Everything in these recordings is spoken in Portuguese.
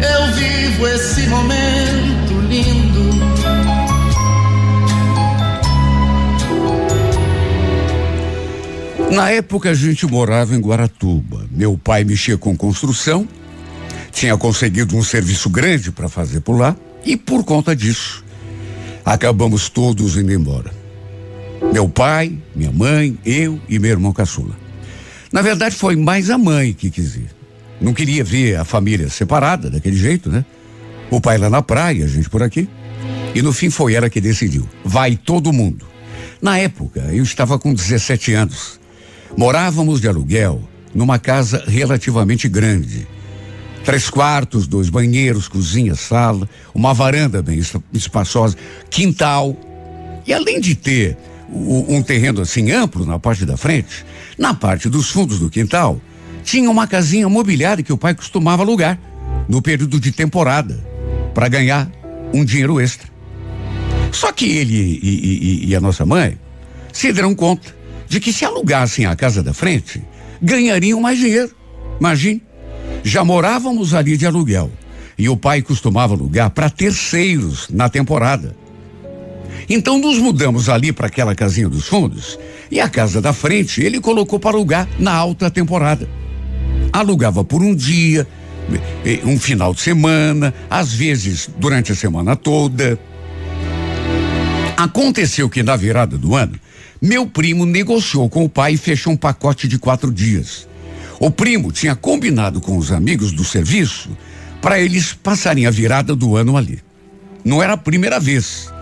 eu vivo esse momento lindo. Na época a gente morava em Guaratuba. Meu pai mexia com construção, tinha conseguido um serviço grande para fazer por lá e por conta disso acabamos todos indo embora. Meu pai, minha mãe, eu e meu irmão caçula. Na verdade foi mais a mãe que quis ir. Não queria ver a família separada daquele jeito, né? O pai lá na praia, a gente por aqui. E no fim foi ela que decidiu. Vai todo mundo. Na época, eu estava com 17 anos. Morávamos de aluguel numa casa relativamente grande. Três quartos, dois banheiros, cozinha, sala, uma varanda bem espaçosa, quintal. E além de ter um terreno assim amplo na parte da frente, na parte dos fundos do quintal, tinha uma casinha mobiliada que o pai costumava alugar no período de temporada para ganhar um dinheiro extra. Só que ele e, e, e, a nossa mãe se deram conta de que se alugassem a casa da frente, ganhariam mais dinheiro. Imagine, já morávamos ali de aluguel e o pai costumava alugar para terceiros na temporada. Então nos mudamos ali para aquela casinha dos fundos e a casa da frente ele colocou para alugar na alta temporada. Alugava por um dia, um final de semana, às vezes durante a semana toda. Aconteceu que na virada do ano, meu primo negociou com o pai e fechou um pacote de quatro dias. O primo tinha combinado com os amigos do serviço para eles passarem a virada do ano ali. Não era a primeira vez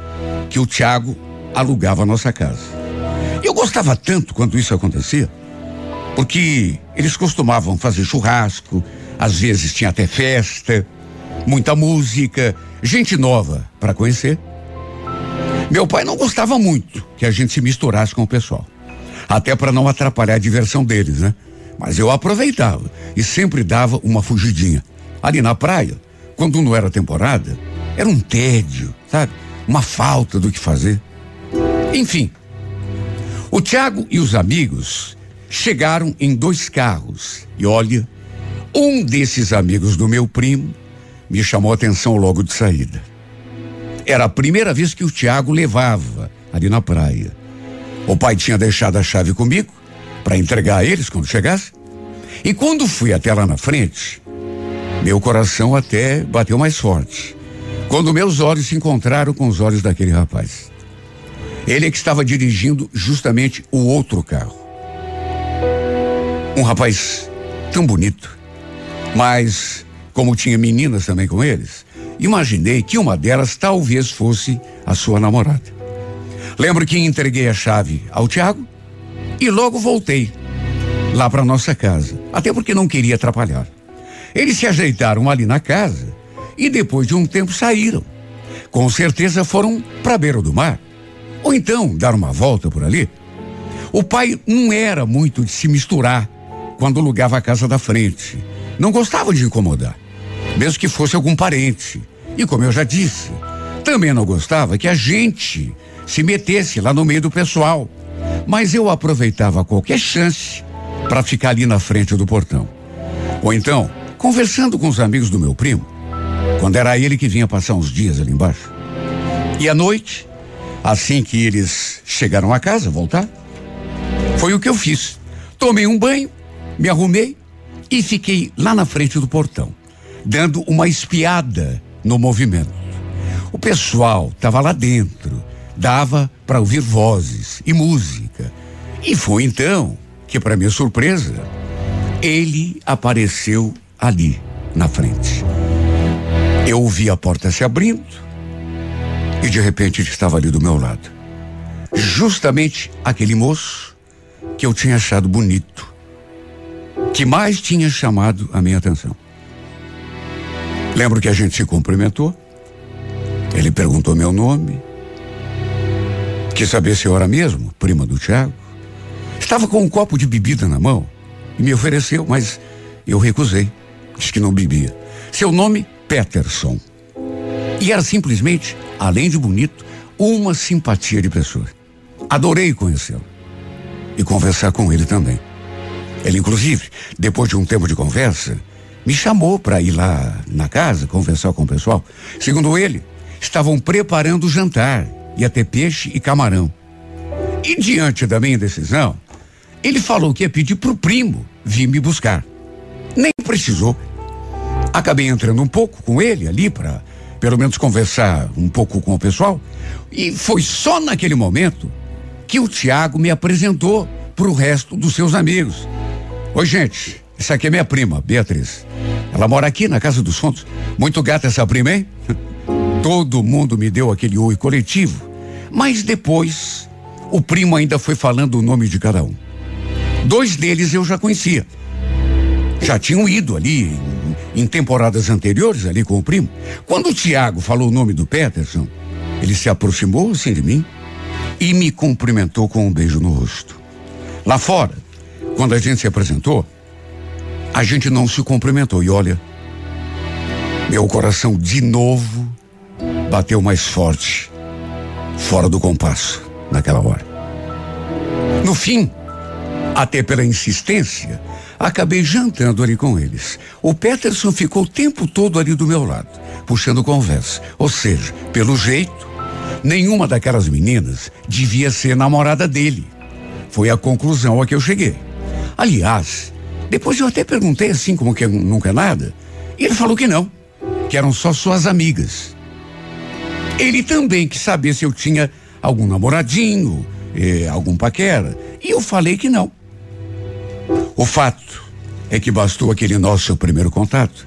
que o Tiago alugava a nossa casa. Eu gostava tanto quando isso acontecia, porque eles costumavam fazer churrasco, às vezes tinha até festa, muita música, gente nova para conhecer. Meu pai não gostava muito que a gente se misturasse com o pessoal, até para não atrapalhar a diversão deles, né? Mas eu aproveitava e sempre dava uma fugidinha. Ali na praia, quando não era temporada, era um tédio, sabe? uma falta do que fazer. Enfim, o Tiago e os amigos chegaram em dois carros e olha, um desses amigos do meu primo me chamou a atenção logo de saída. Era a primeira vez que o Tiago levava ali na praia. O pai tinha deixado a chave comigo para entregar a eles quando chegasse. E quando fui até lá na frente, meu coração até bateu mais forte quando meus olhos se encontraram com os olhos daquele rapaz. Ele é que estava dirigindo justamente o outro carro. Um rapaz tão bonito, mas como tinha meninas também com eles, imaginei que uma delas talvez fosse a sua namorada. Lembro que entreguei a chave ao Tiago e logo voltei lá para nossa casa, até porque não queria atrapalhar. Eles se ajeitaram ali na casa e depois de um tempo saíram. Com certeza foram para beira do mar. Ou então dar uma volta por ali. O pai não era muito de se misturar quando alugava a casa da frente. Não gostava de incomodar, mesmo que fosse algum parente. E como eu já disse, também não gostava que a gente se metesse lá no meio do pessoal. Mas eu aproveitava qualquer chance para ficar ali na frente do portão. Ou então, conversando com os amigos do meu primo, quando era ele que vinha passar uns dias ali embaixo. E à noite, assim que eles chegaram a casa, voltar, foi o que eu fiz. Tomei um banho, me arrumei e fiquei lá na frente do portão, dando uma espiada no movimento. O pessoal estava lá dentro, dava para ouvir vozes e música. E foi então que, para minha surpresa, ele apareceu ali na frente. Eu ouvi a porta se abrindo e de repente ele estava ali do meu lado. Justamente aquele moço que eu tinha achado bonito, que mais tinha chamado a minha atenção. Lembro que a gente se cumprimentou. Ele perguntou meu nome. Quis saber se eu era mesmo, prima do Tiago. Estava com um copo de bebida na mão e me ofereceu, mas eu recusei. Disse que não bebia. Seu nome, Peterson. E era simplesmente, além de bonito, uma simpatia de pessoa. Adorei conhecê-lo e conversar com ele também. Ele, inclusive, depois de um tempo de conversa, me chamou para ir lá na casa conversar com o pessoal. Segundo ele, estavam preparando o jantar, ia ter peixe e camarão. E diante da minha decisão, ele falou que ia pedir pro primo vir me buscar. Nem precisou. Acabei entrando um pouco com ele ali para pelo menos conversar um pouco com o pessoal. E foi só naquele momento que o Tiago me apresentou para o resto dos seus amigos. Oi, gente, essa aqui é minha prima, Beatriz. Ela mora aqui na Casa dos Fundos. Muito gata essa prima, hein? Todo mundo me deu aquele oi coletivo. Mas depois, o primo ainda foi falando o nome de cada um. Dois deles eu já conhecia. Já tinham ido ali em, em temporadas anteriores ali com o primo. Quando o Tiago falou o nome do Peterson, ele se aproximou assim de mim e me cumprimentou com um beijo no rosto. Lá fora, quando a gente se apresentou, a gente não se cumprimentou. E olha, meu coração de novo bateu mais forte, fora do compasso, naquela hora. No fim, até pela insistência, acabei jantando ali com eles. O Peterson ficou o tempo todo ali do meu lado, puxando conversa. Ou seja, pelo jeito, nenhuma daquelas meninas devia ser namorada dele. Foi a conclusão a que eu cheguei. Aliás, depois eu até perguntei assim como que nunca nada, e ele falou que não, que eram só suas amigas. Ele também quis saber se eu tinha algum namoradinho, eh, algum paquera, e eu falei que não. O fato é que bastou aquele nosso primeiro contato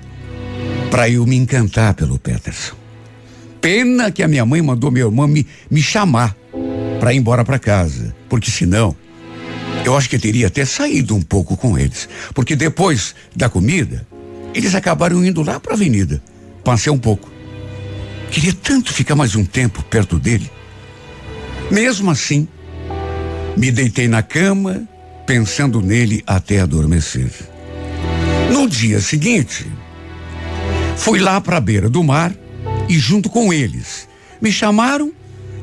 para eu me encantar pelo Peterson. Pena que a minha mãe mandou meu irmão me, me chamar para ir embora para casa, porque senão eu acho que teria até saído um pouco com eles, porque depois da comida, eles acabaram indo lá para a avenida. Passei um pouco. Queria tanto ficar mais um tempo perto dele. Mesmo assim, me deitei na cama, pensando nele até adormecer. No dia seguinte, fui lá para a beira do mar e junto com eles me chamaram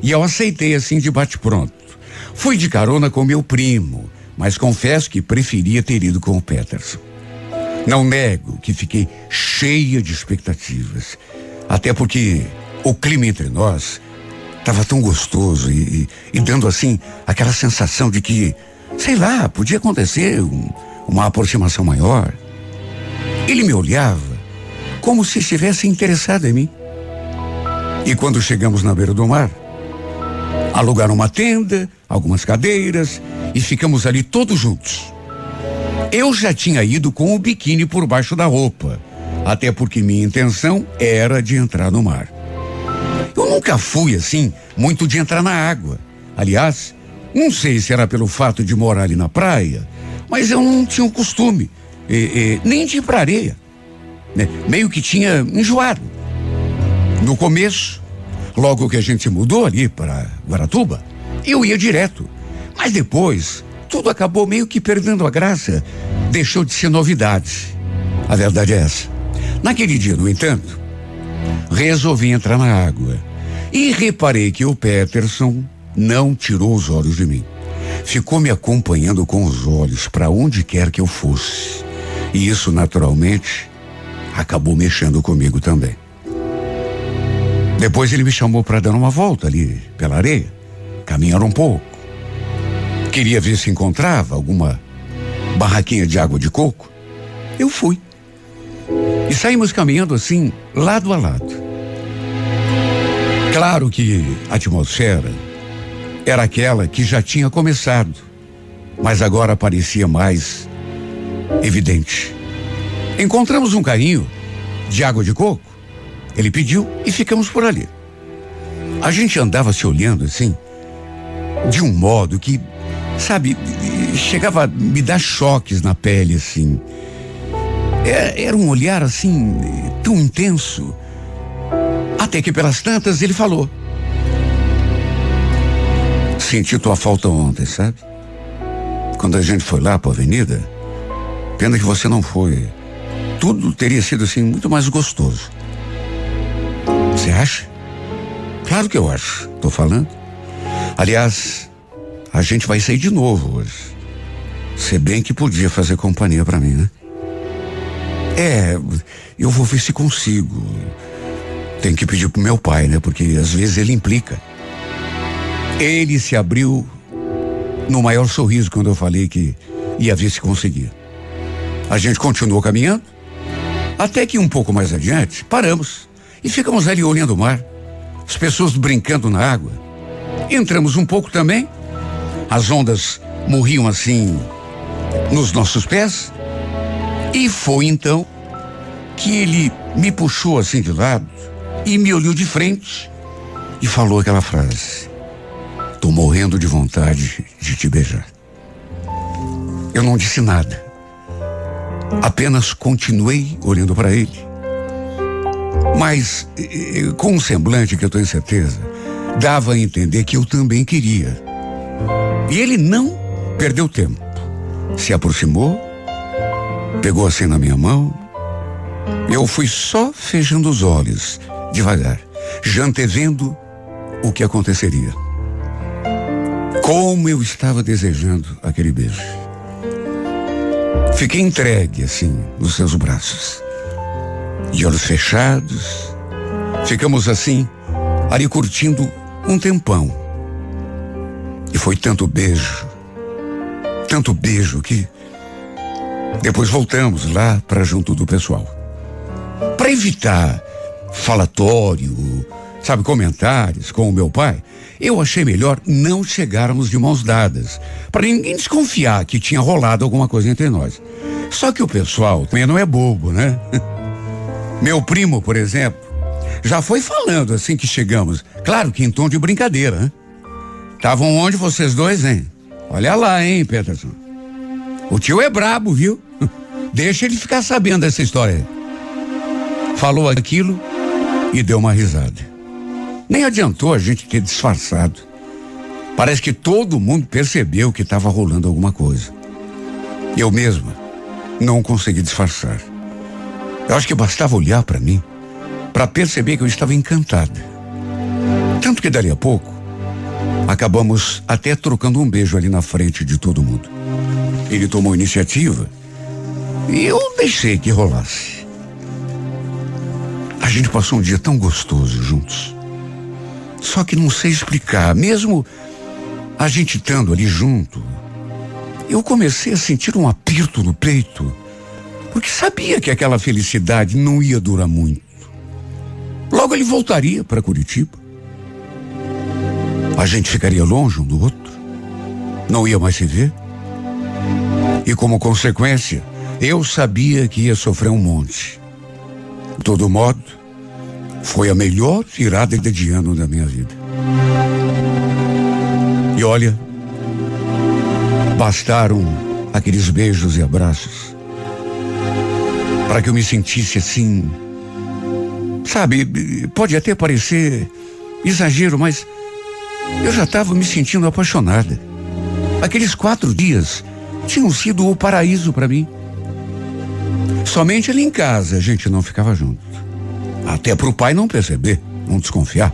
e eu aceitei assim de bate-pronto. Fui de carona com meu primo, mas confesso que preferia ter ido com o Peterson. Não nego que fiquei cheia de expectativas, até porque o clima entre nós estava tão gostoso e, e, e, dando assim aquela sensação de que, sei lá, podia acontecer um, uma aproximação maior. Ele me olhava como se estivesse interessado em mim. E quando chegamos na beira do mar, alugaram uma tenda, algumas cadeiras e ficamos ali todos juntos. Eu já tinha ido com o biquíni por baixo da roupa, até porque minha intenção era de entrar no mar. Eu nunca fui assim, muito de entrar na água. Aliás, não sei se era pelo fato de morar ali na praia, mas eu não tinha o costume, e, e, nem de ir pra areia. Né? Meio que tinha enjoado. No começo, logo que a gente mudou ali para Guaratuba, eu ia direto. Mas depois, tudo acabou meio que perdendo a graça. Deixou de ser novidade. A verdade é essa. Naquele dia, no entanto, resolvi entrar na água. E reparei que o Peterson não tirou os olhos de mim. Ficou me acompanhando com os olhos para onde quer que eu fosse. E isso, naturalmente, acabou mexendo comigo também. Depois ele me chamou para dar uma volta ali pela areia, caminhar um pouco. Queria ver se encontrava alguma barraquinha de água de coco. Eu fui. E saímos caminhando assim, lado a lado. Claro que a atmosfera era aquela que já tinha começado, mas agora parecia mais evidente. Encontramos um carrinho de água de coco. Ele pediu e ficamos por ali. A gente andava se olhando assim, de um modo que sabe, chegava a me dar choques na pele, assim. Era, é, era um olhar, assim, tão intenso. Até que pelas tantas ele falou. Senti tua falta ontem, sabe? Quando a gente foi lá para a avenida, pena que você não foi. Tudo teria sido assim muito mais gostoso. Você acha? Claro que eu acho. Tô falando. Aliás, a gente vai sair de novo hoje. Se bem que podia fazer companhia para mim, né? É, eu vou ver se consigo. Tem que pedir pro meu pai, né? Porque às vezes ele implica. Ele se abriu no maior sorriso quando eu falei que ia ver se conseguia. A gente continuou caminhando, até que um pouco mais adiante, paramos e ficamos ali olhando o mar, as pessoas brincando na água. Entramos um pouco também, as ondas morriam assim nos nossos pés, e foi então que ele me puxou assim de lado e me olhou de frente e falou aquela frase: Tô morrendo de vontade de te beijar. Eu não disse nada. Apenas continuei olhando para ele. Mas, com um semblante que eu tenho certeza, dava a entender que eu também queria. E ele não perdeu tempo. Se aproximou, pegou assim na minha mão. Eu fui só fechando os olhos, devagar, já antevendo o que aconteceria. Como eu estava desejando aquele beijo. Fiquei entregue, assim, nos seus braços. De olhos fechados. Ficamos assim, ali curtindo um tempão. E foi tanto beijo, tanto beijo que depois voltamos lá para junto do pessoal. Para evitar falatório, sabe, comentários com o meu pai, eu achei melhor não chegarmos de mãos dadas, para ninguém desconfiar que tinha rolado alguma coisa entre nós. Só que o pessoal também não é bobo, né? Meu primo, por exemplo, já foi falando assim que chegamos. Claro que em tom de brincadeira, né? Estavam onde vocês dois, hein? Olha lá, hein, Peterson. O tio é brabo, viu? Deixa ele ficar sabendo dessa história. Falou aquilo e deu uma risada. Nem adiantou a gente ter disfarçado. Parece que todo mundo percebeu que estava rolando alguma coisa. Eu mesma não consegui disfarçar. Eu acho que bastava olhar para mim para perceber que eu estava encantada. Tanto que dali a pouco acabamos até trocando um beijo ali na frente de todo mundo. Ele tomou iniciativa e eu deixei que rolasse. A gente passou um dia tão gostoso juntos. Só que não sei explicar, mesmo a gente estando ali junto, eu comecei a sentir um aperto no peito, porque sabia que aquela felicidade não ia durar muito. Logo ele voltaria para Curitiba. A gente ficaria longe um do outro, não ia mais se ver. E como consequência, eu sabia que ia sofrer um monte. De todo modo, foi a melhor virada de ano da minha vida. E olha, bastaram aqueles beijos e abraços para que eu me sentisse assim. Sabe, pode até parecer exagero, mas eu já estava me sentindo apaixonada. Aqueles quatro dias tinham sido o paraíso para mim. Somente ali em casa a gente não ficava junto. Até para o pai não perceber, não desconfiar.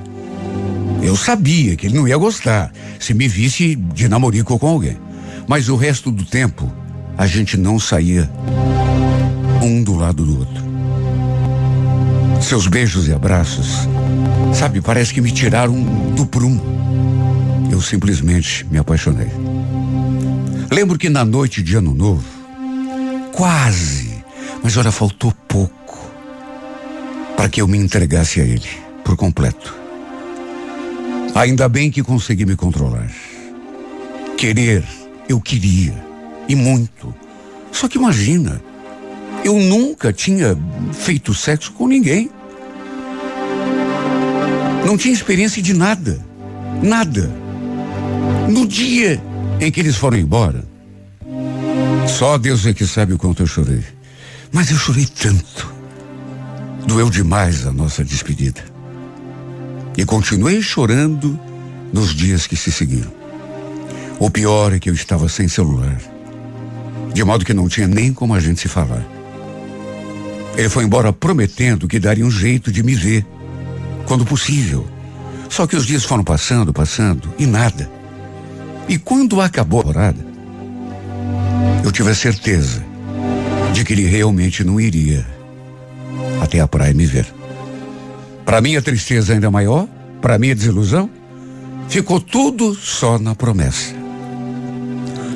Eu sabia que ele não ia gostar se me visse de namorico com alguém. Mas o resto do tempo, a gente não saía um do lado do outro. Seus beijos e abraços, sabe, parece que me tiraram do prumo. Eu simplesmente me apaixonei. Lembro que na noite de Ano Novo, quase, mas olha, faltou pouco para que eu me entregasse a ele por completo. Ainda bem que consegui me controlar. Querer, eu queria, e muito. Só que imagina, eu nunca tinha feito sexo com ninguém. Não tinha experiência de nada. Nada. No dia em que eles foram embora, só Deus é que sabe o quanto eu chorei. Mas eu chorei tanto. Doeu demais a nossa despedida. E continuei chorando nos dias que se seguiram. O pior é que eu estava sem celular. De modo que não tinha nem como a gente se falar. Ele foi embora prometendo que daria um jeito de me ver, quando possível. Só que os dias foram passando, passando, e nada. E quando acabou a temporada, eu tive a certeza de que ele realmente não iria até a praia me ver. Para mim a tristeza ainda maior, para mim a desilusão, ficou tudo só na promessa.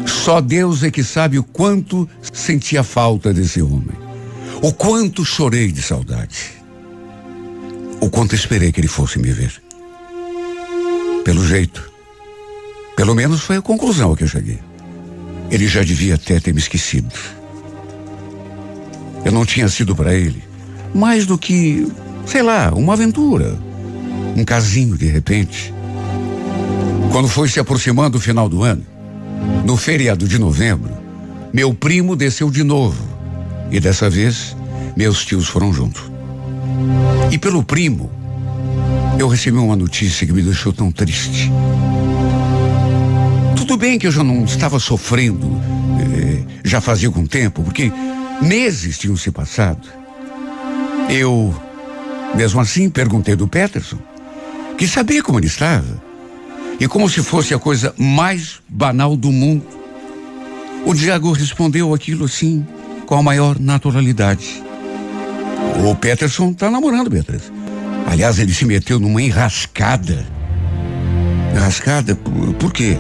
Só Deus é que sabe o quanto sentia falta desse homem. O quanto chorei de saudade. O quanto esperei que ele fosse me ver. Pelo jeito. Pelo menos foi a conclusão a que eu cheguei. Ele já devia até ter me esquecido. Eu não tinha sido para ele mais do que, sei lá, uma aventura. Um casinho de repente. Quando foi se aproximando o final do ano, no feriado de novembro, meu primo desceu de novo. E dessa vez, meus tios foram juntos. E pelo primo, eu recebi uma notícia que me deixou tão triste. Tudo bem que eu já não estava sofrendo, eh, já fazia algum tempo, porque meses tinham se passado. Eu, mesmo assim, perguntei do Peterson, que sabia como ele estava. E como se fosse a coisa mais banal do mundo. O Diago respondeu aquilo assim, com a maior naturalidade. O Peterson está namorando, Beatriz. Aliás, ele se meteu numa enrascada. Enrascada? Por, por quê?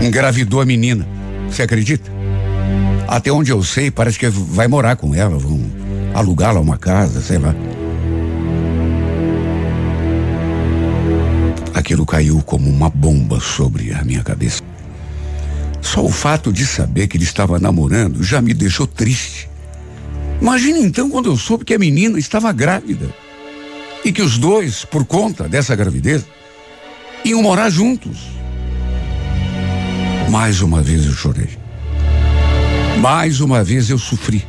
Engravidou a menina. Você acredita? Até onde eu sei, parece que vai morar com ela, vão alugá-la uma casa, sei lá. Aquilo caiu como uma bomba sobre a minha cabeça. Só o fato de saber que ele estava namorando já me deixou triste. Imagine então quando eu soube que a menina estava grávida e que os dois, por conta dessa gravidez, iam morar juntos. Mais uma vez eu chorei. Mais uma vez eu sofri.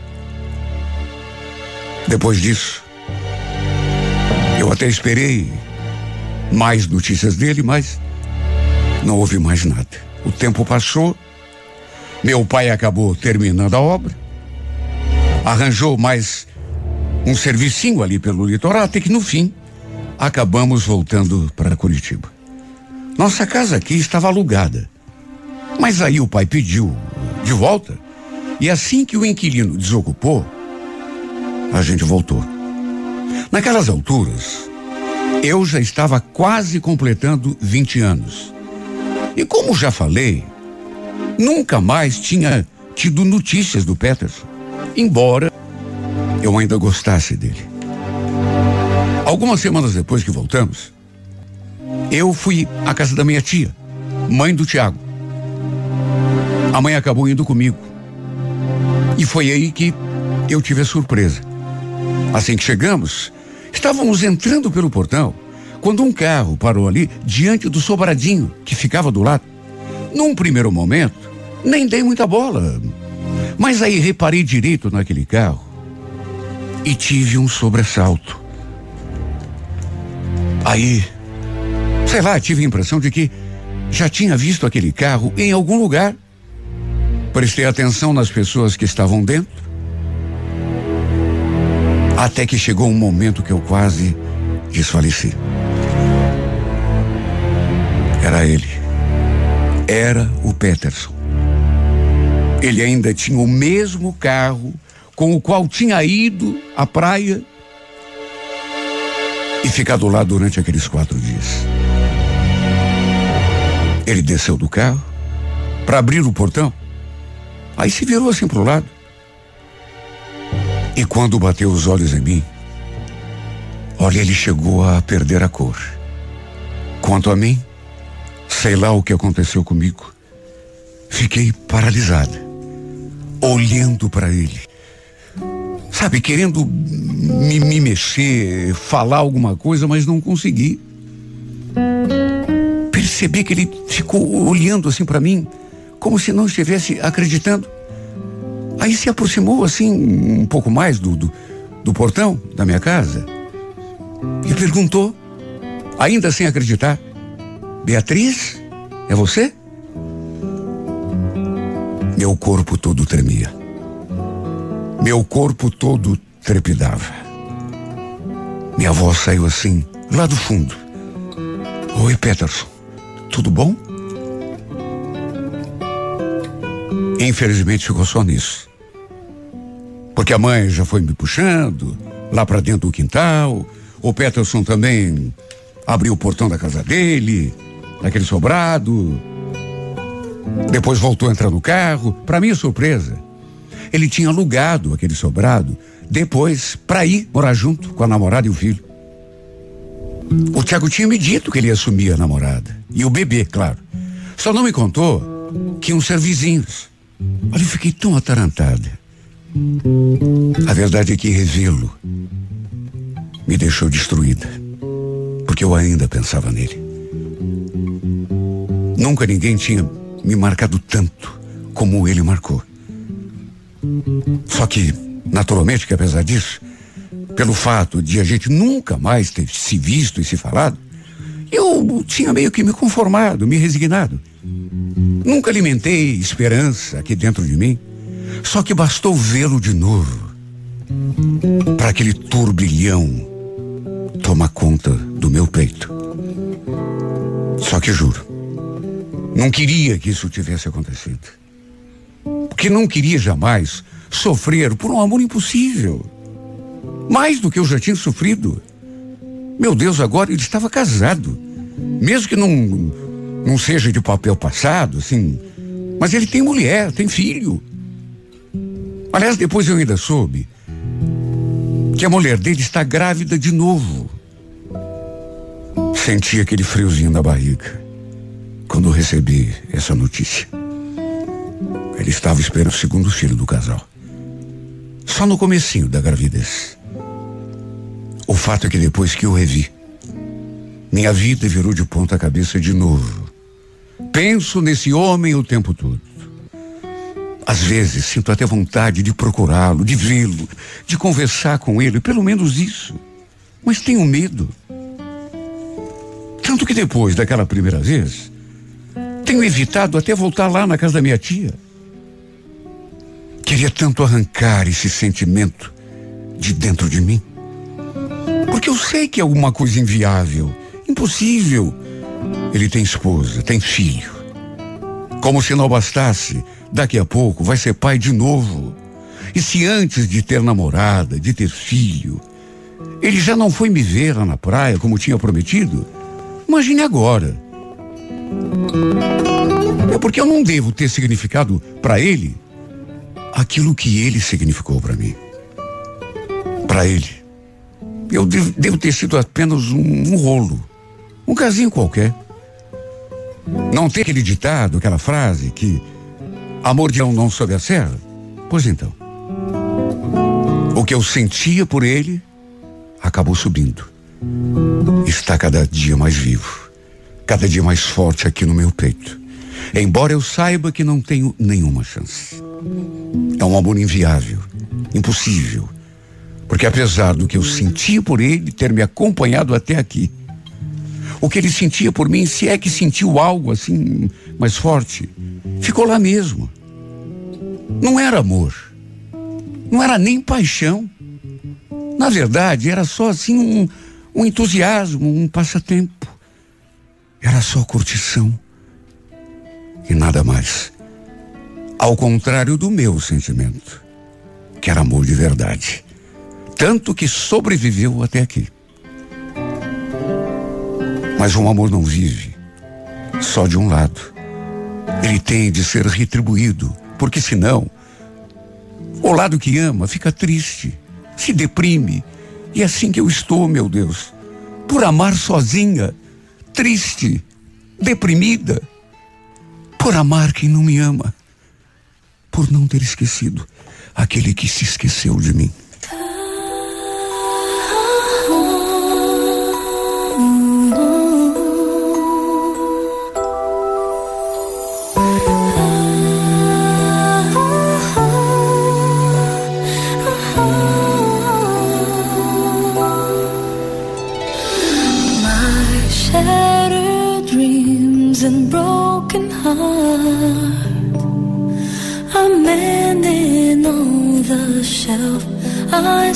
Depois disso, eu até esperei mais notícias dele, mas não houve mais nada. O tempo passou, meu pai acabou terminando a obra, arranjou mais um servicinho ali pelo litoral, até que no fim acabamos voltando para Curitiba. Nossa casa aqui estava alugada. Mas aí o pai pediu de volta, e assim que o inquilino desocupou, a gente voltou. Naquelas alturas, eu já estava quase completando 20 anos. E como já falei, nunca mais tinha tido notícias do Peterson, embora eu ainda gostasse dele. Algumas semanas depois que voltamos, eu fui à casa da minha tia, mãe do Tiago. A mãe acabou indo comigo. E foi aí que eu tive a surpresa. Assim que chegamos, estávamos entrando pelo portão quando um carro parou ali diante do sobradinho que ficava do lado. Num primeiro momento, nem dei muita bola. Mas aí reparei direito naquele carro e tive um sobressalto. Aí, sei lá, tive a impressão de que já tinha visto aquele carro em algum lugar. Prestei atenção nas pessoas que estavam dentro até que chegou um momento que eu quase desfaleci. Era ele. Era o Peterson. Ele ainda tinha o mesmo carro com o qual tinha ido à praia e ficado lá durante aqueles quatro dias. Ele desceu do carro para abrir o portão. Aí se virou assim para o lado. E quando bateu os olhos em mim, olha, ele chegou a perder a cor. Quanto a mim, sei lá o que aconteceu comigo. Fiquei paralisada, olhando para ele. Sabe, querendo me, me mexer, falar alguma coisa, mas não consegui. Percebi que ele ficou olhando assim para mim, como se não estivesse acreditando. Aí se aproximou assim um pouco mais do, do, do portão da minha casa e perguntou, ainda sem acreditar: Beatriz, é você? Meu corpo todo tremia. Meu corpo todo trepidava. Minha voz saiu assim, lá do fundo. Oi, Peterson. Tudo bom? Infelizmente ficou só nisso. Porque a mãe já foi me puxando lá para dentro do quintal. O Peterson também abriu o portão da casa dele, naquele sobrado. Depois voltou a entrar no carro. Para minha surpresa, ele tinha alugado aquele sobrado depois para ir morar junto com a namorada e o filho. O Tiago tinha me dito que ele ia assumir a namorada. E o bebê, claro. Só não me contou que iam ser vizinhos. Olha, eu fiquei tão atarantada. A verdade é que revê-lo me deixou destruída. Porque eu ainda pensava nele. Nunca ninguém tinha me marcado tanto como ele marcou. Só que, naturalmente, que apesar disso, pelo fato de a gente nunca mais ter se visto e se falado, eu tinha meio que me conformado, me resignado. Nunca alimentei esperança aqui dentro de mim. Só que bastou vê-lo de novo para aquele turbilhão tomar conta do meu peito. Só que juro, não queria que isso tivesse acontecido. Porque não queria jamais sofrer por um amor impossível. Mais do que eu já tinha sofrido. Meu Deus, agora ele estava casado. Mesmo que não, não seja de papel passado, assim. Mas ele tem mulher, tem filho. Aliás, depois eu ainda soube que a mulher dele está grávida de novo. Senti aquele friozinho na barriga quando recebi essa notícia. Ele estava esperando o segundo filho do casal. Só no comecinho da gravidez. O fato é que depois que eu revi, minha vida virou de ponta cabeça de novo. Penso nesse homem o tempo todo. Às vezes sinto até vontade de procurá-lo, de vê-lo, de conversar com ele, pelo menos isso. Mas tenho medo. Tanto que depois daquela primeira vez, tenho evitado até voltar lá na casa da minha tia. Queria tanto arrancar esse sentimento de dentro de mim. Porque eu sei que é alguma coisa inviável, impossível. Ele tem esposa, tem filho. Como se não bastasse, daqui a pouco vai ser pai de novo. E se antes de ter namorada, de ter filho, ele já não foi me ver lá na praia como tinha prometido, imagine agora. É porque eu não devo ter significado para ele aquilo que ele significou para mim. Para ele. Eu devo, devo, ter sido apenas um, um rolo. Um casinho qualquer. Não tem aquele ditado, aquela frase que amor de um não sobe a serra? Pois então. O que eu sentia por ele acabou subindo. Está cada dia mais vivo cada dia mais forte aqui no meu peito. Embora eu saiba que não tenho nenhuma chance. É um amor inviável, impossível. Porque apesar do que eu sentia por ele ter me acompanhado até aqui, o que ele sentia por mim, se é que sentiu algo assim mais forte, ficou lá mesmo. Não era amor. Não era nem paixão. Na verdade, era só assim um, um entusiasmo, um passatempo. Era só curtição e nada mais. Ao contrário do meu sentimento, que era amor de verdade. Tanto que sobreviveu até aqui. Mas um amor não vive só de um lado. Ele tem de ser retribuído, porque senão, o lado que ama fica triste, se deprime. E é assim que eu estou, meu Deus, por amar sozinha triste, deprimida, por amar quem não me ama, por não ter esquecido aquele que se esqueceu de mim.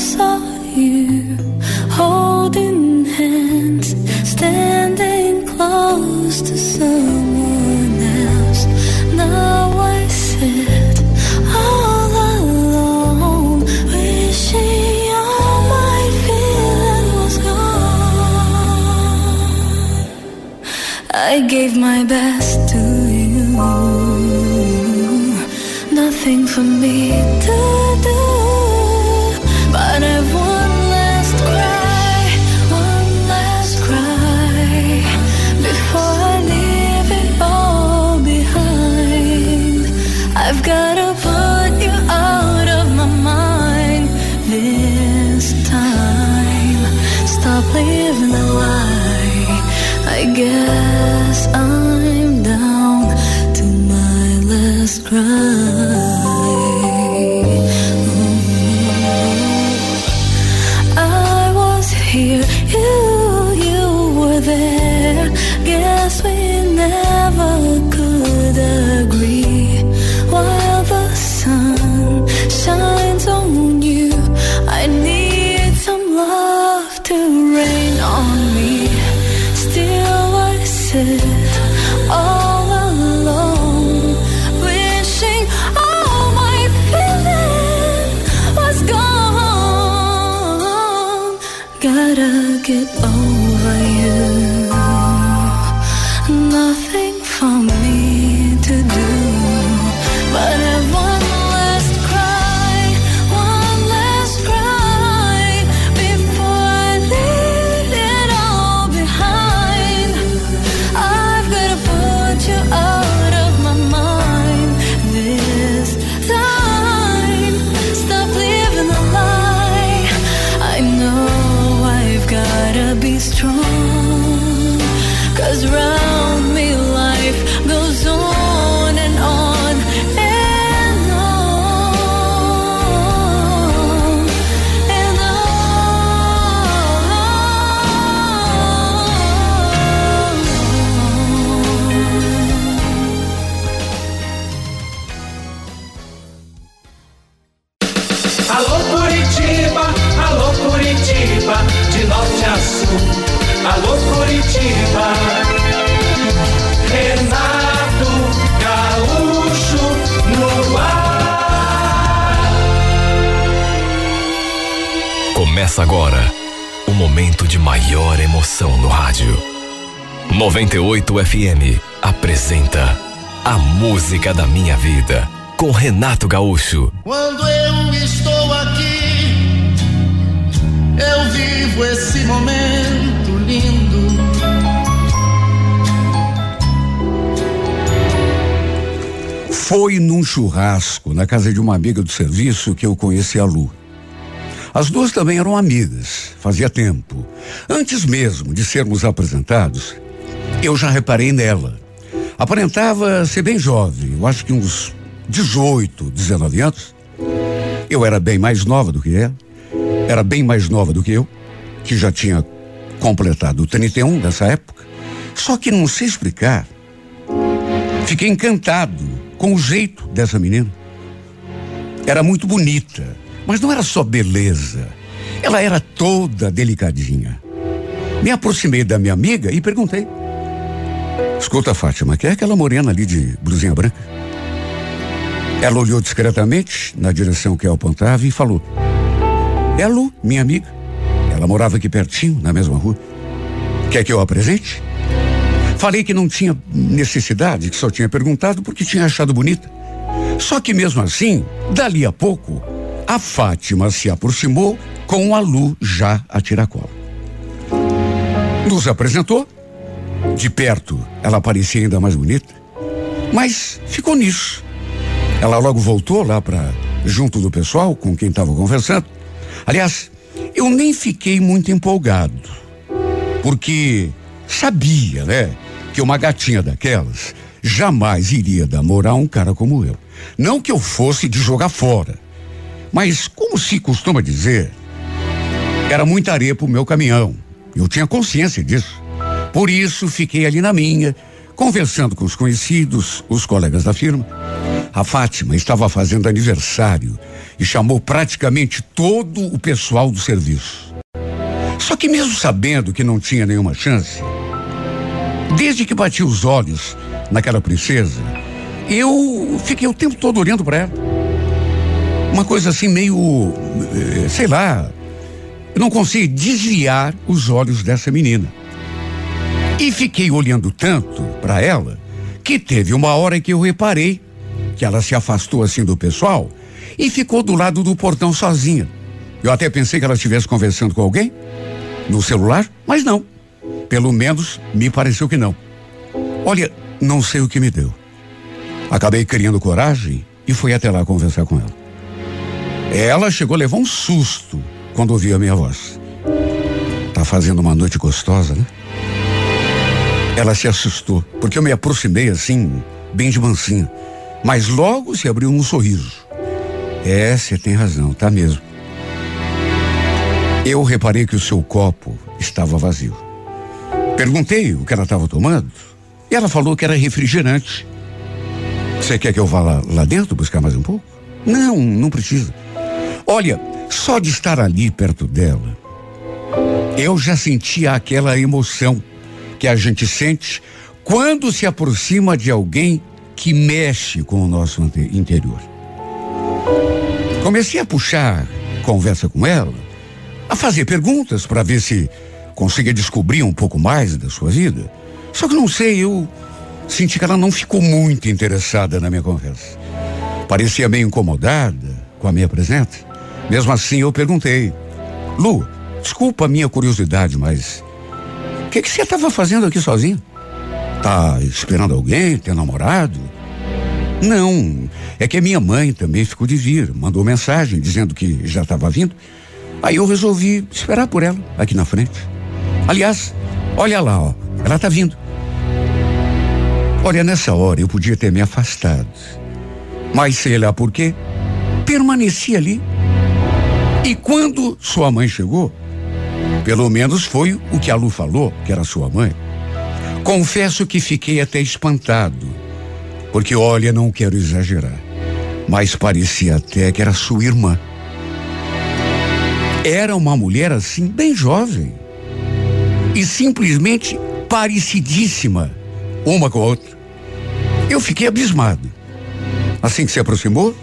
Saw you holding hands, standing close to someone else. Now I sit all alone, wishing all my feeling was gone. I gave my best to you, nothing for me to 98 FM apresenta A Música da Minha Vida com Renato Gaúcho. Quando eu estou aqui, eu vivo esse momento lindo. Foi num churrasco na casa de uma amiga do serviço que eu conheci a Lu. As duas também eram amigas, fazia tempo. Antes mesmo de sermos apresentados, eu já reparei nela. Aparentava ser bem jovem, eu acho que uns 18, 19 anos. Eu era bem mais nova do que ela, era bem mais nova do que eu, que já tinha completado o 31 dessa época. Só que não sei explicar. Fiquei encantado com o jeito dessa menina. Era muito bonita, mas não era só beleza. Ela era toda delicadinha. Me aproximei da minha amiga e perguntei: Escuta, Fátima, que é aquela morena ali de blusinha branca? Ela olhou discretamente na direção que eu apontava e falou: É Lu, minha amiga. Ela morava aqui pertinho, na mesma rua. Quer que eu apresente? Falei que não tinha necessidade, que só tinha perguntado porque tinha achado bonita. Só que mesmo assim, dali a pouco, a Fátima se aproximou com a Lu já a tiracolo. Nos apresentou. De perto, ela parecia ainda mais bonita. Mas ficou nisso. Ela logo voltou lá para junto do pessoal com quem estava conversando. Aliás, eu nem fiquei muito empolgado, porque sabia, né, que uma gatinha daquelas jamais iria dar moral a um cara como eu. Não que eu fosse de jogar fora, mas como se costuma dizer, era muita areia pro meu caminhão. Eu tinha consciência disso. Por isso fiquei ali na minha, conversando com os conhecidos, os colegas da firma. A Fátima estava fazendo aniversário e chamou praticamente todo o pessoal do serviço. Só que mesmo sabendo que não tinha nenhuma chance, desde que bati os olhos naquela princesa, eu fiquei o tempo todo olhando para ela. Uma coisa assim meio, eh, sei lá, eu não consegui desviar os olhos dessa menina. E fiquei olhando tanto para ela que teve uma hora que eu reparei que ela se afastou assim do pessoal e ficou do lado do portão sozinha. Eu até pensei que ela estivesse conversando com alguém no celular, mas não. Pelo menos me pareceu que não. Olha, não sei o que me deu. Acabei criando coragem e fui até lá conversar com ela. Ela chegou a levar um susto quando ouviu a minha voz. Tá fazendo uma noite gostosa, né? Ela se assustou, porque eu me aproximei assim, bem de mansinho. Mas logo se abriu um sorriso. É, você tem razão, tá mesmo. Eu reparei que o seu copo estava vazio. Perguntei o que ela estava tomando e ela falou que era refrigerante. Você quer que eu vá lá, lá dentro buscar mais um pouco? Não, não precisa. Olha, só de estar ali perto dela, eu já sentia aquela emoção que a gente sente quando se aproxima de alguém que mexe com o nosso interior. Comecei a puxar conversa com ela, a fazer perguntas para ver se conseguia descobrir um pouco mais da sua vida. Só que não sei, eu senti que ela não ficou muito interessada na minha conversa. Parecia meio incomodada com a minha presença. Mesmo assim, eu perguntei: Lu, desculpa a minha curiosidade, mas que, que você estava fazendo aqui sozinho? Tá esperando alguém, ter namorado? Não, é que a minha mãe também ficou de vir, mandou mensagem dizendo que já estava vindo. Aí eu resolvi esperar por ela aqui na frente. Aliás, olha lá, ó, ela tá vindo. Olha, nessa hora eu podia ter me afastado. Mas sei lá por quê, permaneci ali. E quando sua mãe chegou, pelo menos foi o que a Lu falou, que era sua mãe. Confesso que fiquei até espantado, porque olha, não quero exagerar, mas parecia até que era sua irmã. Era uma mulher assim, bem jovem, e simplesmente parecidíssima uma com a outra. Eu fiquei abismado. Assim que se aproximou,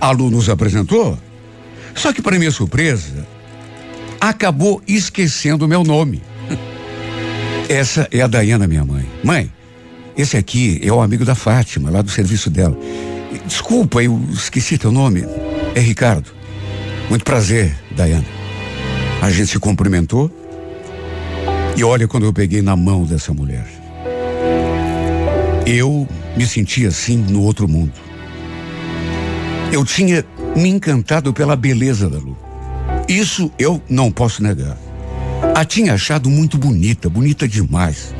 a Lu nos apresentou, só que para minha surpresa, acabou esquecendo o meu nome. Essa é a Dayana, minha mãe. Mãe, esse aqui é o amigo da Fátima, lá do serviço dela. Desculpa, eu esqueci teu nome. É Ricardo. Muito prazer, Dayana. A gente se cumprimentou. E olha quando eu peguei na mão dessa mulher. Eu me senti assim no outro mundo. Eu tinha me encantado pela beleza da Lu. Isso eu não posso negar. A tinha achado muito bonita, bonita demais.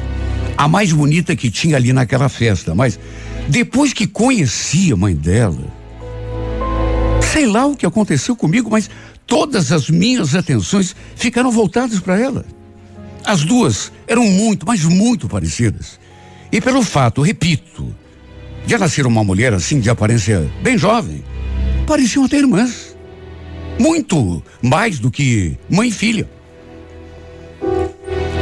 A mais bonita que tinha ali naquela festa, mas depois que conheci a mãe dela, sei lá o que aconteceu comigo, mas todas as minhas atenções ficaram voltadas para ela. As duas eram muito, mas muito parecidas. E pelo fato, repito, de ela ser uma mulher assim de aparência bem jovem, pareciam até irmãs. Muito mais do que mãe e filha.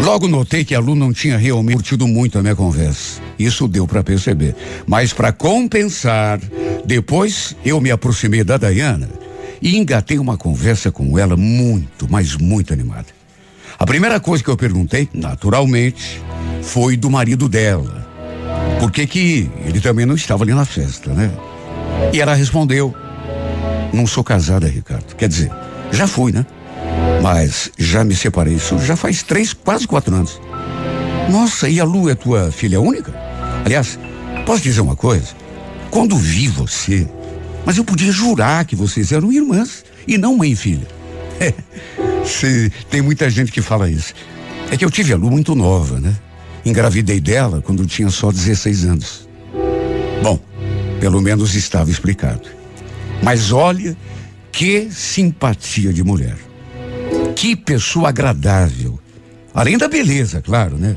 Logo notei que a Lu não tinha realmente curtido muito a minha conversa. Isso deu para perceber. Mas para compensar, depois eu me aproximei da Dayana e engatei uma conversa com ela muito, mas muito animada. A primeira coisa que eu perguntei, naturalmente, foi do marido dela. Por que que ele também não estava ali na festa, né? E ela respondeu: Não sou casada, Ricardo. Quer dizer, já fui, né? Mas já me separei, isso já faz três, quase quatro anos. Nossa, e a Lu é tua filha única? Aliás, posso dizer uma coisa? Quando vi você, mas eu podia jurar que vocês eram irmãs e não mãe e filha. É, se, tem muita gente que fala isso. É que eu tive a Lu muito nova, né? Engravidei dela quando tinha só 16 anos. Bom, pelo menos estava explicado. Mas olha que simpatia de mulher. Que pessoa agradável. Além da beleza, claro, né?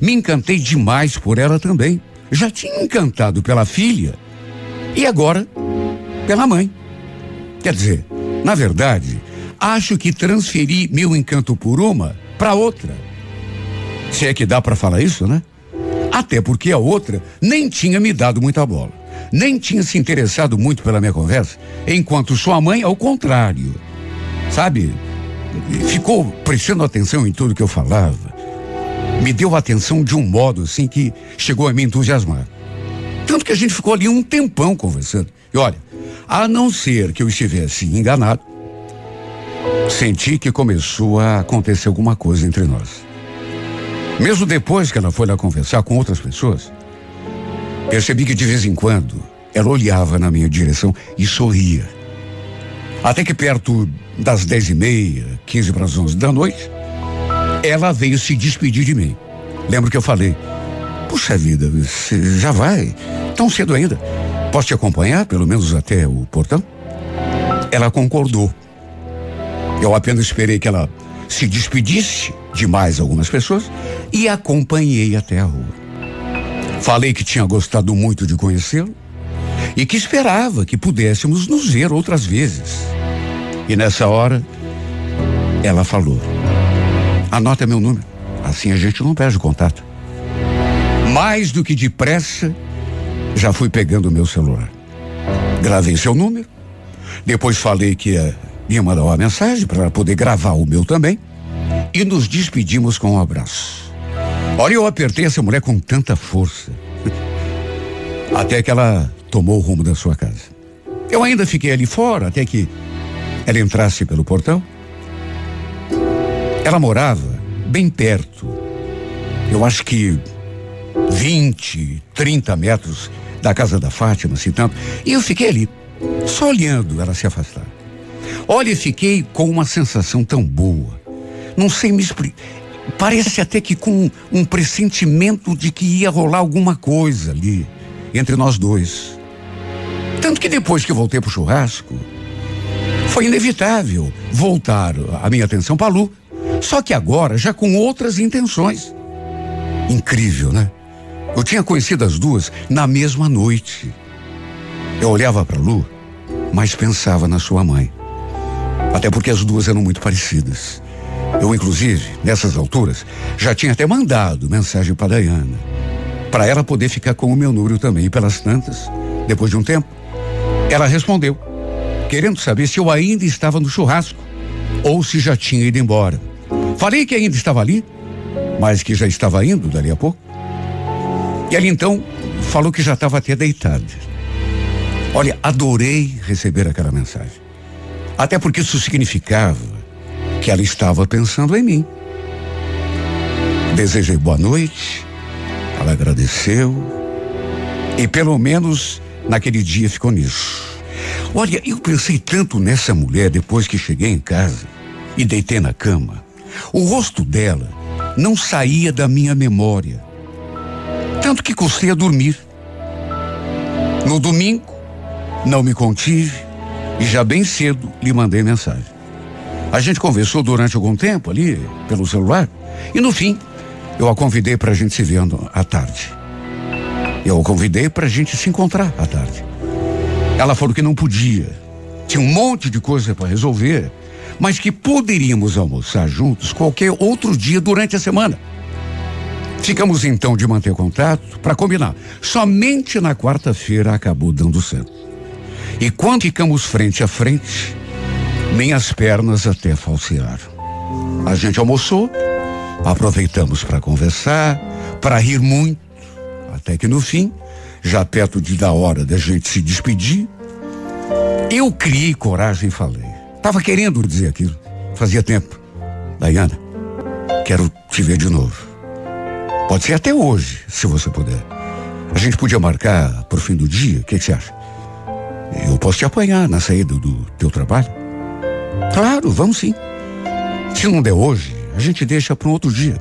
Me encantei demais por ela também. Já tinha encantado pela filha, E agora, pela mãe. Quer dizer, na verdade, acho que transferi meu encanto por uma para outra. Se é que dá para falar isso, né? Até porque a outra nem tinha me dado muita bola. Nem tinha se interessado muito pela minha conversa, enquanto sua mãe, ao contrário. Sabe? Ficou prestando atenção em tudo que eu falava. Me deu atenção de um modo assim que chegou a me entusiasmar. Tanto que a gente ficou ali um tempão conversando. E olha, a não ser que eu estivesse enganado, senti que começou a acontecer alguma coisa entre nós. Mesmo depois que ela foi lá conversar com outras pessoas, percebi que de vez em quando ela olhava na minha direção e sorria. Até que perto das dez e meia, quinze para as onze da noite, ela veio se despedir de mim. Lembro que eu falei, puxa vida, você já vai? Tão cedo ainda. Posso te acompanhar, pelo menos até o portão? Ela concordou. Eu apenas esperei que ela se despedisse de mais algumas pessoas e acompanhei até a rua. Falei que tinha gostado muito de conhecê-lo e que esperava que pudéssemos nos ver outras vezes. E nessa hora, ela falou: Anota meu número, assim a gente não perde contato. Mais do que depressa, já fui pegando o meu celular. Gravei seu número, depois falei que ia, ia mandar uma mensagem para poder gravar o meu também e nos despedimos com um abraço. Olha, eu apertei essa mulher com tanta força. Até que ela tomou o rumo da sua casa. Eu ainda fiquei ali fora até que ela entrasse pelo portão. Ela morava bem perto. Eu acho que 20, 30 metros da casa da Fátima, se tanto. E eu fiquei ali, só olhando ela se afastar. Olha, fiquei com uma sensação tão boa. Não sei me explicar. Parece até que com um pressentimento de que ia rolar alguma coisa ali entre nós dois. Tanto que depois que voltei pro churrasco, foi inevitável voltar a minha atenção para Lu. Só que agora já com outras intenções. Incrível, né? Eu tinha conhecido as duas na mesma noite. Eu olhava para Lu, mas pensava na sua mãe. Até porque as duas eram muito parecidas. Eu, inclusive, nessas alturas, já tinha até mandado mensagem para Dayana. Para ela poder ficar com o meu número também. E pelas tantas, depois de um tempo, ela respondeu, querendo saber se eu ainda estava no churrasco ou se já tinha ido embora. Falei que ainda estava ali, mas que já estava indo dali a pouco. E ela então falou que já estava até deitada. Olha, adorei receber aquela mensagem. Até porque isso significava que ela estava pensando em mim. Desejei boa noite, ela agradeceu e pelo menos naquele dia ficou nisso. Olha, eu pensei tanto nessa mulher depois que cheguei em casa e deitei na cama. O rosto dela não saía da minha memória. Tanto que custei a dormir. No domingo, não me contive e já bem cedo lhe mandei mensagem. A gente conversou durante algum tempo ali, pelo celular, e no fim, eu a convidei para a gente se ver à tarde. Eu a convidei para a gente se encontrar à tarde. Ela falou que não podia. Tinha um monte de coisa para resolver, mas que poderíamos almoçar juntos qualquer outro dia durante a semana. Ficamos então de manter contato para combinar. Somente na quarta-feira acabou dando certo. E quando ficamos frente a frente, minhas pernas até falsearam. A gente almoçou, aproveitamos para conversar, para rir muito, até que no fim, já perto de da hora da gente se despedir, eu criei coragem e falei. Tava querendo dizer aquilo. Fazia tempo. Dayana, quero te ver de novo. Pode ser até hoje, se você puder. A gente podia marcar pro fim do dia, o que você acha? Eu posso te apanhar na saída do teu trabalho? Claro, vamos sim. Se não der hoje, a gente deixa para um outro dia.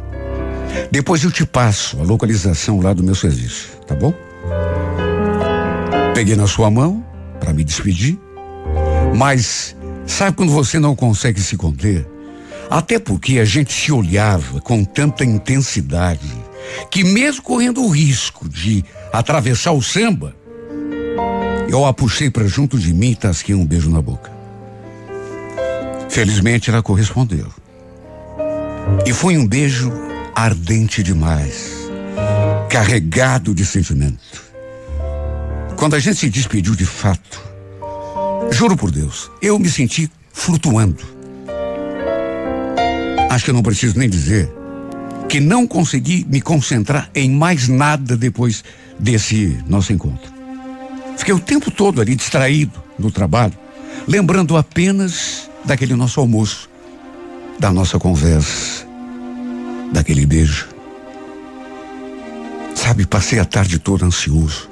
Depois eu te passo a localização lá do meu serviço, tá bom? Peguei na sua mão para me despedir, mas sabe quando você não consegue se conter? Até porque a gente se olhava com tanta intensidade que mesmo correndo o risco de atravessar o samba, Eu a puxei para junto de mim e tasquei um beijo na boca. Felizmente ela correspondeu. E foi um beijo ardente demais, carregado de sentimento. Quando a gente se despediu de fato, juro por Deus, eu me senti flutuando. Acho que não preciso nem dizer que não consegui me concentrar em mais nada depois desse nosso encontro. Fiquei o tempo todo ali distraído no trabalho, lembrando apenas daquele nosso almoço, da nossa conversa, daquele beijo. Sabe, passei a tarde toda ansioso,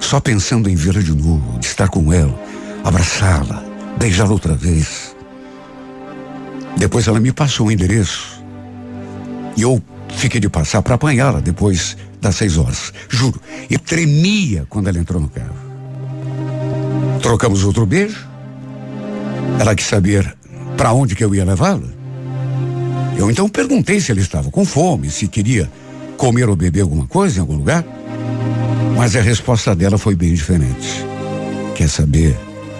só pensando em vê-la de novo, de estar com ela, abraçá-la, beijá-la outra vez. Depois ela me passou o endereço e eu fiquei de passar para apanhá-la depois das seis horas. Juro, eu tremia quando ela entrou no carro. Trocamos outro beijo. Ela quis saber para onde que eu ia levá-la. Eu então perguntei se ela estava com fome, se queria comer ou beber alguma coisa em algum lugar. Mas a resposta dela foi bem diferente. Quer saber?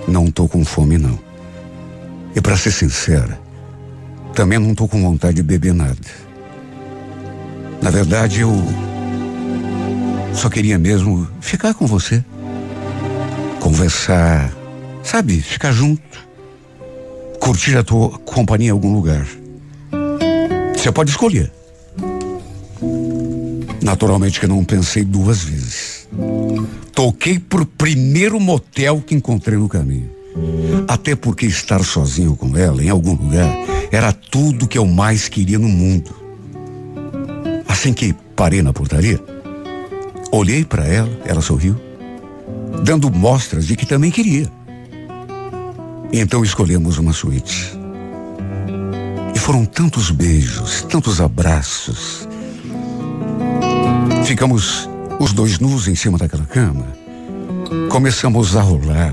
Não tô com fome não. E para ser sincera, também não tô com vontade de beber nada. Na verdade, eu só queria mesmo ficar com você. Conversar, sabe, ficar junto. Curtir a tua companhia em algum lugar. Você pode escolher. Naturalmente que não pensei duas vezes. Toquei pro primeiro motel que encontrei no caminho. Até porque estar sozinho com ela em algum lugar era tudo que eu mais queria no mundo. Assim que parei na portaria, olhei para ela, ela sorriu, dando mostras de que também queria. Então escolhemos uma suíte. E foram tantos beijos, tantos abraços. Ficamos os dois nus em cima daquela cama. Começamos a rolar,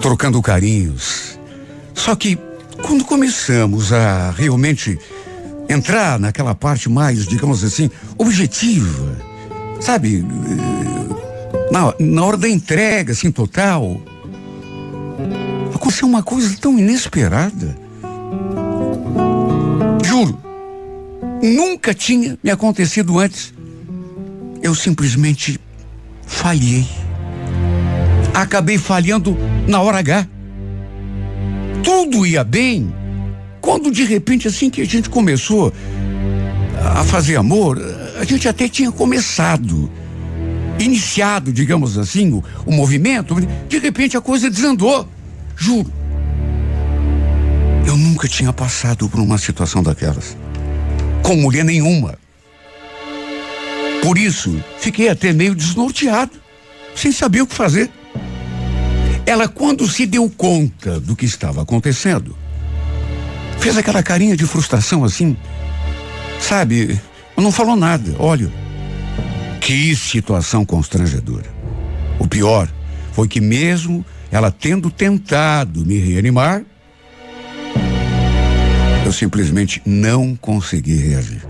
trocando carinhos. Só que quando começamos a realmente entrar naquela parte mais, digamos assim, objetiva, sabe? Na, na hora da entrega, assim, total, aconteceu uma coisa tão inesperada. Juro, nunca tinha me acontecido antes. Eu simplesmente falhei. Acabei falhando na hora H. Tudo ia bem. Quando de repente, assim que a gente começou a fazer amor, a gente até tinha começado, iniciado, digamos assim, o, o movimento, de repente a coisa desandou. Juro. Eu nunca tinha passado por uma situação daquelas. Com mulher nenhuma. Por isso, fiquei até meio desnorteado, sem saber o que fazer. Ela, quando se deu conta do que estava acontecendo, fez aquela carinha de frustração assim, sabe? Não falou nada. Olha, que situação constrangedora. O pior foi que, mesmo ela tendo tentado me reanimar, eu simplesmente não consegui reagir.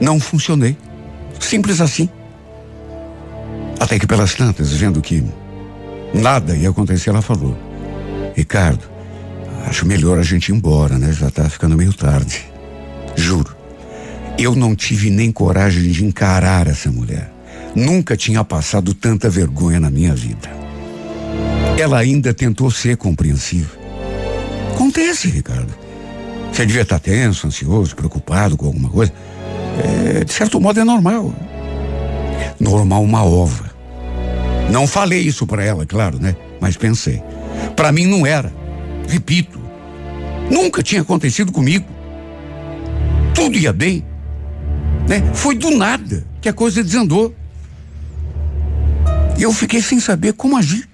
Não funcionei. Simples assim. Até que pelas tantas, vendo que nada ia acontecer, ela falou: Ricardo, acho melhor a gente ir embora, né? Já tá ficando meio tarde. Juro. Eu não tive nem coragem de encarar essa mulher. Nunca tinha passado tanta vergonha na minha vida. Ela ainda tentou ser compreensiva. Acontece, Ricardo. Você devia estar tenso, ansioso, preocupado com alguma coisa. É, de certo modo é normal. Normal uma ova. Não falei isso para ela, claro, né? Mas pensei. Para mim não era. Repito, nunca tinha acontecido comigo. Tudo ia bem. Né? Foi do nada que a coisa desandou. Eu fiquei sem saber como agir.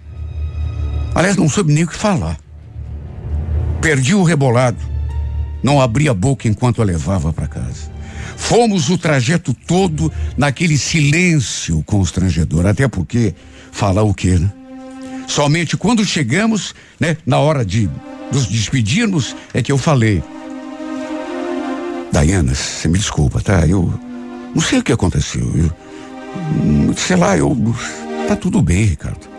Aliás, não soube nem o que falar. Perdi o rebolado. Não abri a boca enquanto a levava para casa. Fomos o trajeto todo naquele silêncio constrangedor, até porque falar o quê, né? Somente quando chegamos, né, na hora de nos despedirmos, é que eu falei. Daiana, você me desculpa, tá? Eu não sei o que aconteceu. Eu, sei lá, eu. Tá tudo bem, Ricardo.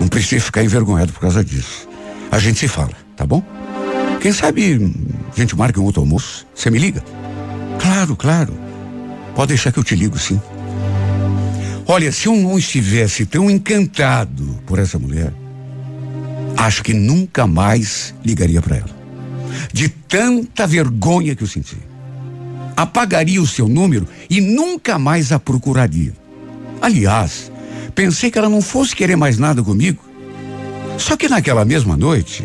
Não precisa ficar envergonhado por causa disso. A gente se fala, tá bom? Quem sabe a gente marca um outro almoço? Você me liga? Claro, claro. Pode deixar que eu te ligo, sim. Olha, se eu não estivesse tão encantado por essa mulher, acho que nunca mais ligaria para ela. De tanta vergonha que eu senti. Apagaria o seu número e nunca mais a procuraria. Aliás, pensei que ela não fosse querer mais nada comigo. Só que naquela mesma noite,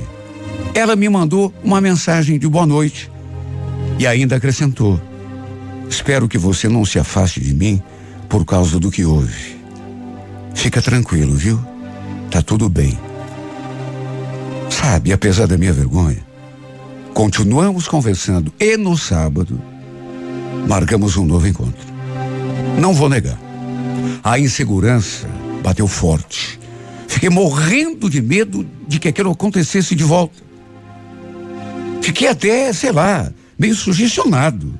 ela me mandou uma mensagem de boa noite e ainda acrescentou: Espero que você não se afaste de mim por causa do que houve. Fica tranquilo, viu? Tá tudo bem. Sabe, apesar da minha vergonha, continuamos conversando e no sábado marcamos um novo encontro. Não vou negar. A insegurança bateu forte. Fiquei morrendo de medo de que aquilo acontecesse de volta. Fiquei até, sei lá, meio sugestionado.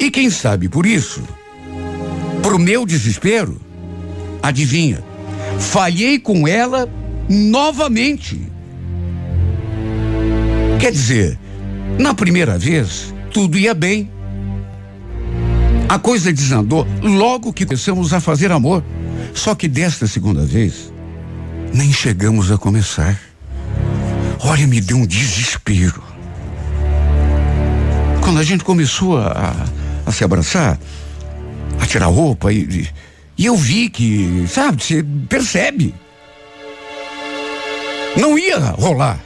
E quem sabe por isso, pro meu desespero, adivinha, falhei com ela novamente. Quer dizer, na primeira vez, tudo ia bem. A coisa desandou logo que começamos a fazer amor. Só que desta segunda vez, nem chegamos a começar. Olha, me deu um desespero. Quando a gente começou a, a se abraçar, a tirar roupa, e, e eu vi que, sabe, você percebe. Não ia rolar.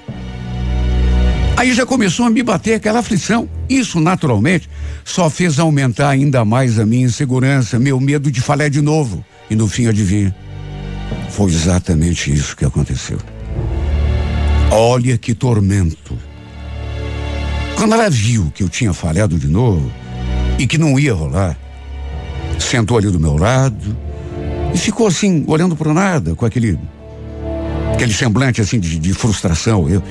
Aí já começou a me bater aquela aflição. Isso, naturalmente, só fez aumentar ainda mais a minha insegurança, meu medo de falhar de novo. E no fim, adivinha? Foi exatamente isso que aconteceu. Olha que tormento. Quando ela viu que eu tinha falhado de novo e que não ia rolar, sentou ali do meu lado e ficou assim, olhando para nada, com aquele aquele semblante assim de, de frustração. Eu,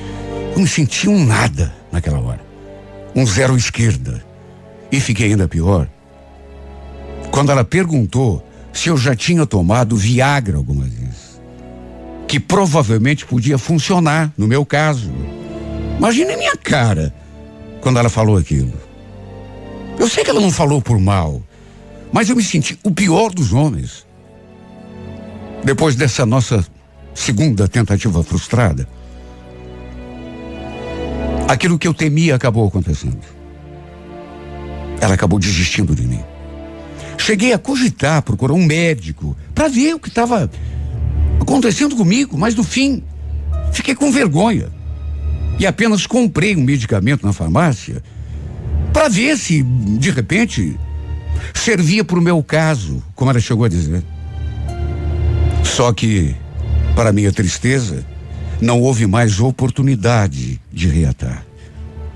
eu me senti um nada naquela hora. Um zero esquerda. E fiquei ainda pior. Quando ela perguntou se eu já tinha tomado Viagra algumas vezes. Que provavelmente podia funcionar no meu caso. Imagine minha cara quando ela falou aquilo. Eu sei que ela não falou por mal, mas eu me senti o pior dos homens. Depois dessa nossa segunda tentativa frustrada, Aquilo que eu temia acabou acontecendo. Ela acabou desistindo de mim. Cheguei a cogitar, procurar um médico para ver o que estava acontecendo comigo, mas no fim fiquei com vergonha e apenas comprei um medicamento na farmácia para ver se de repente servia para o meu caso, como ela chegou a dizer. Só que, para minha tristeza, não houve mais oportunidade de reatar.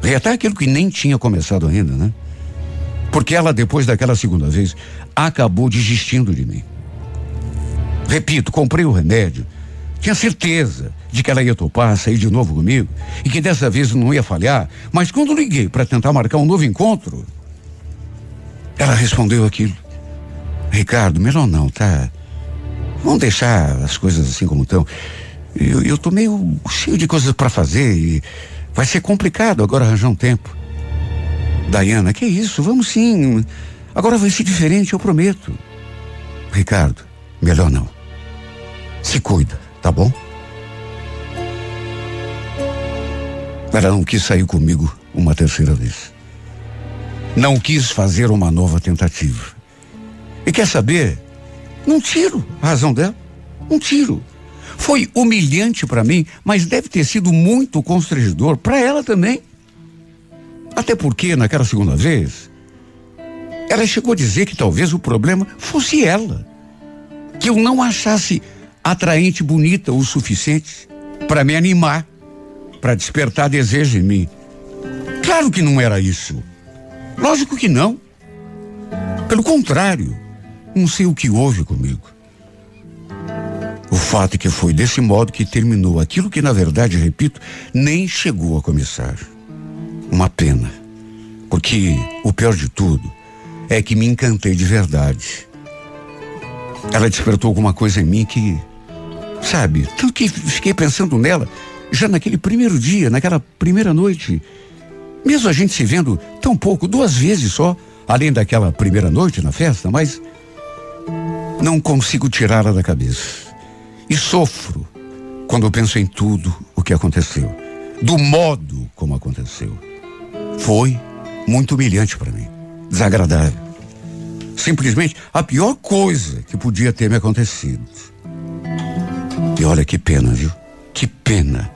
Reatar é aquilo que nem tinha começado ainda, né? Porque ela, depois daquela segunda vez, acabou desistindo de mim. Repito, comprei o remédio, tinha certeza de que ela ia topar, sair de novo comigo e que dessa vez não ia falhar, mas quando liguei para tentar marcar um novo encontro, ela respondeu aquilo. Ricardo, melhor não, tá? Vamos deixar as coisas assim como estão. Eu, eu tô meio cheio de coisas para fazer e vai ser complicado agora arranjar um tempo. Dayana, que isso? Vamos sim. Agora vai ser diferente, eu prometo. Ricardo, melhor não. Se cuida, tá bom? Ela não quis sair comigo uma terceira vez. Não quis fazer uma nova tentativa. E quer saber? Não tiro a razão dela. Não tiro. Foi humilhante para mim, mas deve ter sido muito constrangedor para ela também. Até porque, naquela segunda vez, ela chegou a dizer que talvez o problema fosse ela. Que eu não achasse atraente, bonita o suficiente para me animar, para despertar desejo em mim. Claro que não era isso. Lógico que não. Pelo contrário, não sei o que houve comigo. O fato é que foi desse modo que terminou aquilo que, na verdade, repito, nem chegou a começar. Uma pena. Porque o pior de tudo é que me encantei de verdade. Ela despertou alguma coisa em mim que Sabe? Tanto que fiquei pensando nela já naquele primeiro dia, naquela primeira noite. Mesmo a gente se vendo tão pouco, duas vezes só, além daquela primeira noite na festa, mas não consigo tirá-la da cabeça. E sofro quando penso em tudo o que aconteceu, do modo como aconteceu. Foi muito humilhante para mim, desagradável. Simplesmente a pior coisa que podia ter me acontecido. E olha que pena, viu? Que pena.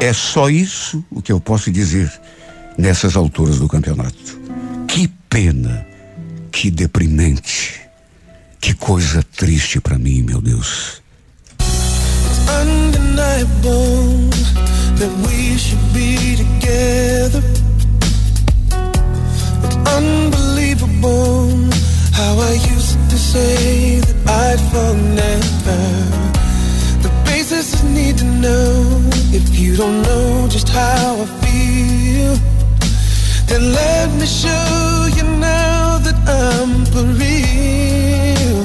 É só isso o que eu posso dizer nessas alturas do campeonato. Que pena. Que deprimente. Que coisa triste para mim, meu Deus. Undeniable that we should be together. It's unbelievable how I used to say that I'd fall never. just need to know if you don't know just how I feel. Then let me show you now that I'm for real.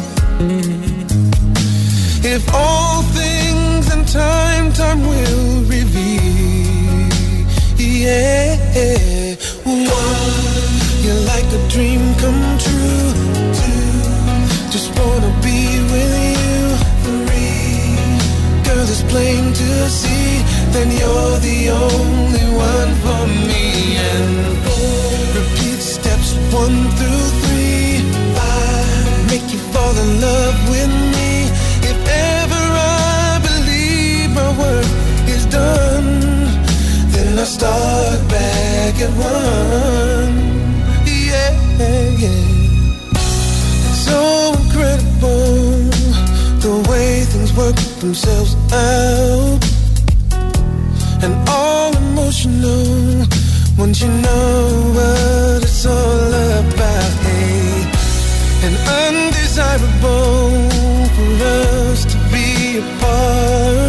If all things in time, time will reveal. Yeah, one, you're like a dream come true. Two, just wanna be with you Three, girl, it's plain to see, then you're the only one for me. And repeat steps one through three. Five, make you fall in love with me. I start back at one. Yeah, yeah. So incredible the way things work themselves out and all emotional once you know what it's all about hey and undesirable for us to be apart